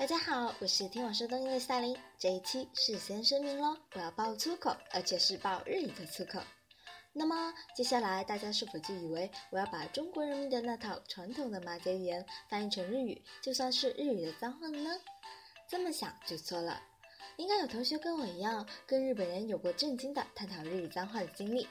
大家好，我是听我说东音的赛琳。这一期事先声明喽，我要爆粗口，而且是爆日语的粗口。那么接下来大家是否就以为我要把中国人民的那套传统的马甲语言翻译成日语，就算是日语的脏话了呢？这么想就错了。应该有同学跟我一样，跟日本人有过震惊的探讨日语脏话的经历。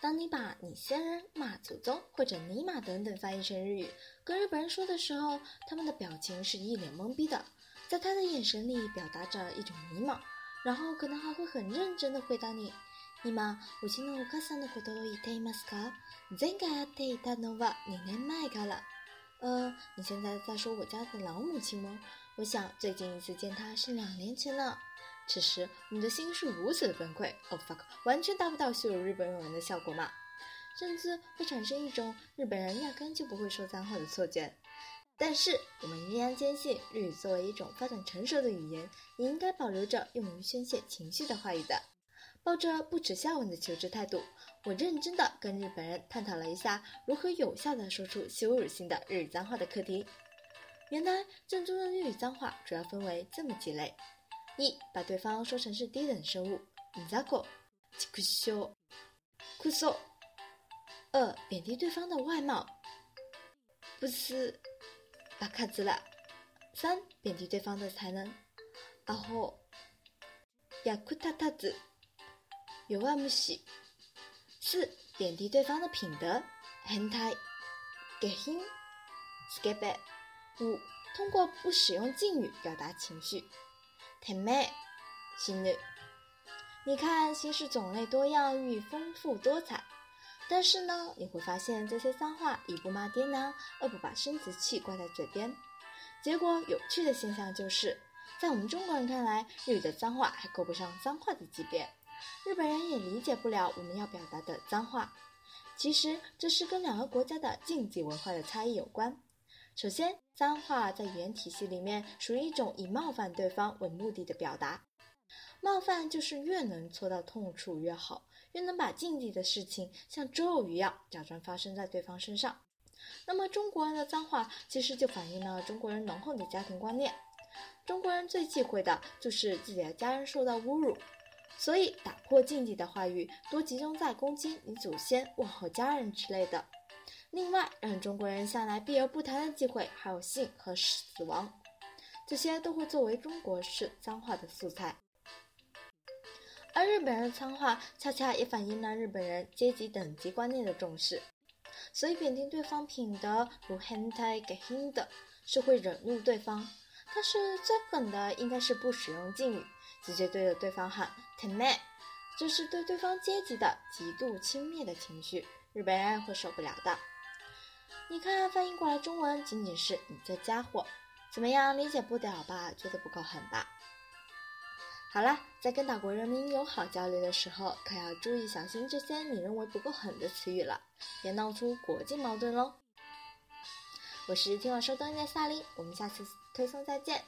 当你把你先人、骂祖宗或者尼玛等等翻译成日语，跟日本人说的时候，他们的表情是一脸懵逼的，在他的眼神里表达着一种迷茫，然后可能还会很认真的回答你：“尼玛，我今天我卡桑的ことを言っていますか？前回やっていたのは二年前から。呃，你现在在说我家的老母亲吗？我想最近一次见她是两年前了。”此时，我们的心是如此的崩溃，Oh fuck，完全达不到羞辱日本人的效果嘛，甚至会产生一种日本人压根就不会说脏话的错觉。 但是，我们依然坚信，日语作为一种发展成熟的语言，也应该保留着用于宣泄情绪的话语的。抱着不耻下问的求知态度，我认真的跟日本人探讨了一下如何有效的说出羞辱性的日语脏话的课题。原来，正宗的日语脏话主要分为这么几类。一把对方说成是低等生物，ザコ、チクショ、クソ。二贬低对方的外貌，不是 巴卡兹了。三贬低对方的才能，アホ、ヤクタタズ、弱虫。四贬低对方的品德，変態、下品、スケベ。五通过不使用敬语表达情绪。太美，心女。你看，形式种类多样，寓意丰富多彩。 但是呢，你会发现这些脏话一不骂爹娘，二不把生殖器挂在嘴边。结果有趣的现象就是，在我们中国人看来，日语的脏话还够不上脏话的级别。日本人也理解不了我们要表达的脏话。其实，这是跟两个国家的禁忌文化的差异有关。首先，脏话在语言体系里面属于一种以冒犯对方为目的的表达。冒犯就是越能戳到痛处越好，越能把禁忌的事情像咒语一样假装发生在对方身上。那么，中国人的脏话其实就反映了中国人浓厚的家庭观念。中国人最忌讳的就是自己的家人受到侮辱，所以打破禁忌的话语多集中在攻击你祖先、问候家人之类的。另外，让中国人向来避而不谈的忌讳还有性和死亡，这些都会作为中国式脏话的素材。日本人的脏话恰恰也反映了日本人阶级等级观念的重视，所以贬低对方品德如 “hentai” 给 “hin” 的是会惹怒对方。但是最狠的应该是不使用敬语，直接对着对方喊 t e m e 这是对对方阶级的极度轻蔑的情绪，日本人会受不了的。你看，翻译过来中文仅仅是“你这家伙”，怎么样？理解不了吧？觉得不够狠吧？好了，在跟岛国人民友好交流的时候，可要注意小心这些你认为不够狠的词语了，别闹出国际矛盾喽。我是听我说东音的萨琳，我们下次推送再见。